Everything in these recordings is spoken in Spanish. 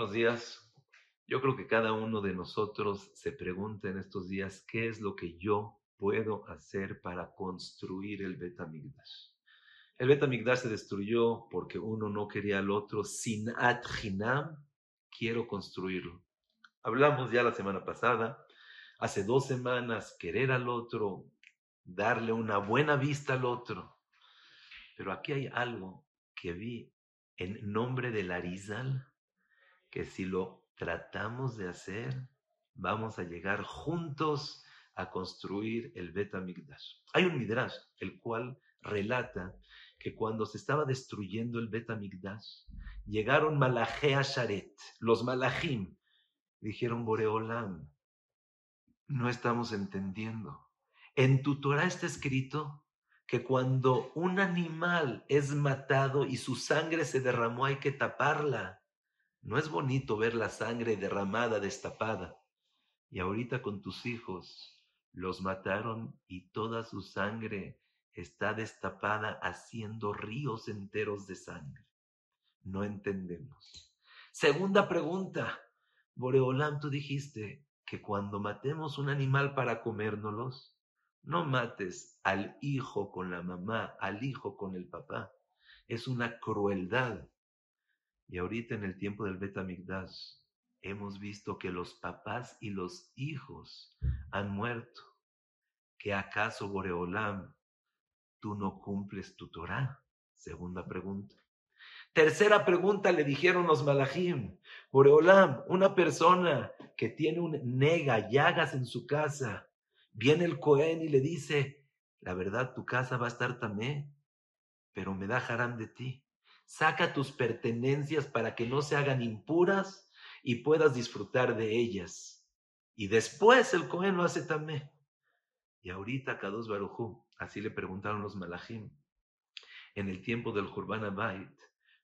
Buenos días. Yo creo que cada uno de nosotros se pregunta en estos días qué es lo que yo puedo hacer para construir el Betamigdash. El Betamigdash se destruyó porque uno no quería al otro. Sin adjinam, quiero construirlo. Hablamos ya la semana pasada, hace dos semanas, querer al otro, darle una buena vista al otro. Pero aquí hay algo que vi en nombre del Arizal que si lo tratamos de hacer, vamos a llegar juntos a construir el Bet Hay un Midrash, el cual relata que cuando se estaba destruyendo el Bet llegaron Malachea Sharet, los Malachim, dijeron Boreolam, no estamos entendiendo. En tu Torah está escrito que cuando un animal es matado y su sangre se derramó hay que taparla. No es bonito ver la sangre derramada, destapada. Y ahorita con tus hijos los mataron y toda su sangre está destapada haciendo ríos enteros de sangre. No entendemos. Segunda pregunta. Boreolam, tú dijiste que cuando matemos un animal para comérnoslos, no mates al hijo con la mamá, al hijo con el papá. Es una crueldad. Y ahorita en el tiempo del Betamigdash hemos visto que los papás y los hijos han muerto. ¿Que acaso, Boreolam, tú no cumples tu Torah? Segunda pregunta. Tercera pregunta le dijeron los malajim. Boreolam, una persona que tiene un nega, llagas en su casa, viene el Cohen y le dice, la verdad tu casa va a estar tamé, pero me da harán de ti saca tus pertenencias para que no se hagan impuras y puedas disfrutar de ellas. Y después el Cohen lo hace también. Y ahorita Kadosh Barujú, así le preguntaron los Malachim, en el tiempo del Jurban Abait,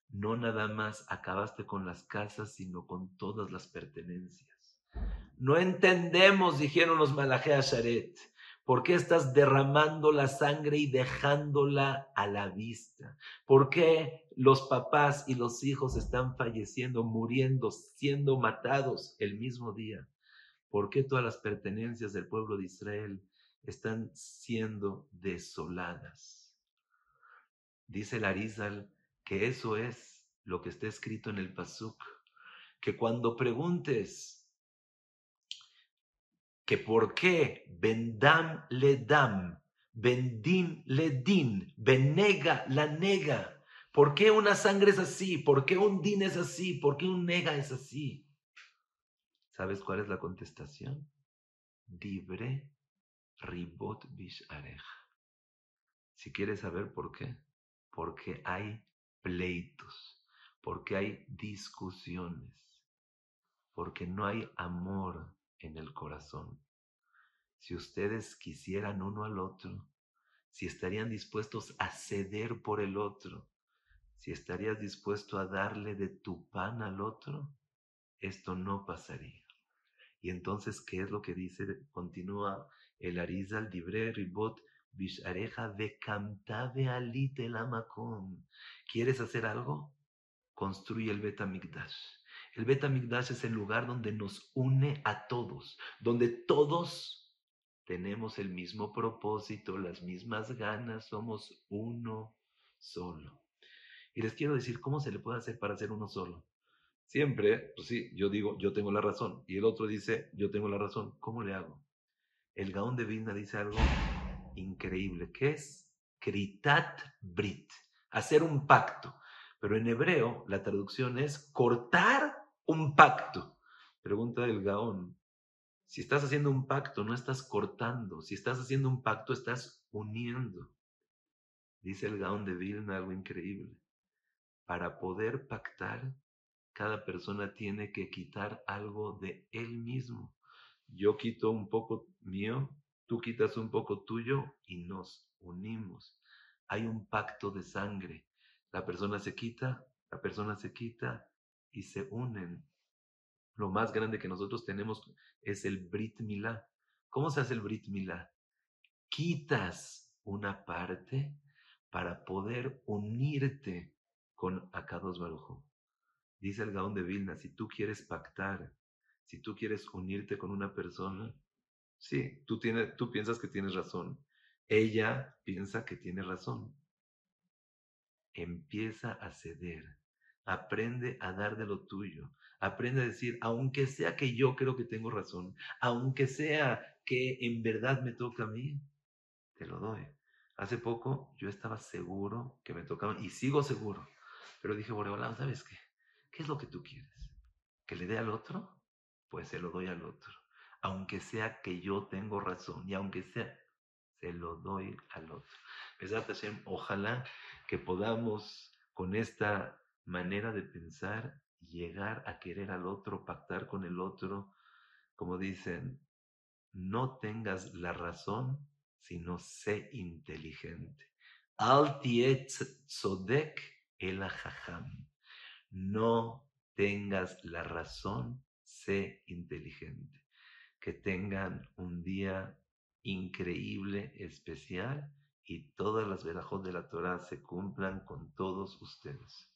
no nada más acabaste con las casas, sino con todas las pertenencias. No entendemos, dijeron los Malachim Sharet, ¿Por qué estás derramando la sangre y dejándola a la vista? ¿Por qué los papás y los hijos están falleciendo, muriendo, siendo matados el mismo día? ¿Por qué todas las pertenencias del pueblo de Israel están siendo desoladas? Dice Larizal que eso es lo que está escrito en el Pasuk, que cuando preguntes que por qué vendam le dam, vendin le din, venega la nega. ¿Por qué una sangre es así? ¿Por qué un din es así? ¿Por qué un nega es así? ¿Sabes cuál es la contestación? Dibre ribot areja. Si quieres saber por qué, porque hay pleitos, porque hay discusiones, porque no hay amor, en el Si ustedes quisieran uno al otro, si estarían dispuestos a ceder por el otro, si estarías dispuesto a darle de tu pan al otro, esto no pasaría. Y entonces, ¿qué es lo que dice? Continúa el Arizal Dibre Ribot Bishareja de Cantave Alite Lamakom. ¿Quieres hacer algo? Construye el Betamigdash. El Betamigdash es el lugar donde nos une a todos, donde todos tenemos el mismo propósito, las mismas ganas, somos uno solo. Y les quiero decir cómo se le puede hacer para ser uno solo. Siempre, pues sí, yo digo, yo tengo la razón. Y el otro dice, yo tengo la razón. ¿Cómo le hago? El Gaón de Vilna dice algo increíble, que es Kritat Brit, hacer un pacto. Pero en hebreo la traducción es cortar un pacto. Pregunta del Gaón. Si estás haciendo un pacto, no estás cortando. Si estás haciendo un pacto, estás uniendo. Dice el Gaón de Vilna algo increíble. Para poder pactar, cada persona tiene que quitar algo de él mismo. Yo quito un poco mío, tú quitas un poco tuyo y nos unimos. Hay un pacto de sangre. La persona se quita, la persona se quita y se unen. Lo más grande que nosotros tenemos es el Brit Milá. ¿Cómo se hace el Brit Milá? Quitas una parte para poder unirte con Akados Barujo. Dice el Gaón de Vilna, si tú quieres pactar, si tú quieres unirte con una persona, sí, tú, tienes, tú piensas que tienes razón. Ella piensa que tiene razón. Empieza a ceder. Aprende a dar de lo tuyo. Aprende a decir, aunque sea que yo creo que tengo razón, aunque sea que en verdad me toca a mí, te lo doy. Hace poco yo estaba seguro que me tocaban y sigo seguro, pero dije, Boreolán, ¿sabes qué? ¿Qué es lo que tú quieres? ¿Que le dé al otro? Pues se lo doy al otro. Aunque sea que yo tengo razón y aunque sea, se lo doy al otro. Ojalá que podamos con esta manera de pensar llegar a querer al otro, pactar con el otro, como dicen, no tengas la razón, sino sé inteligente. Al sodek el No tengas la razón, sé inteligente. Que tengan un día increíble, especial y todas las verajos de la Torah se cumplan con todos ustedes.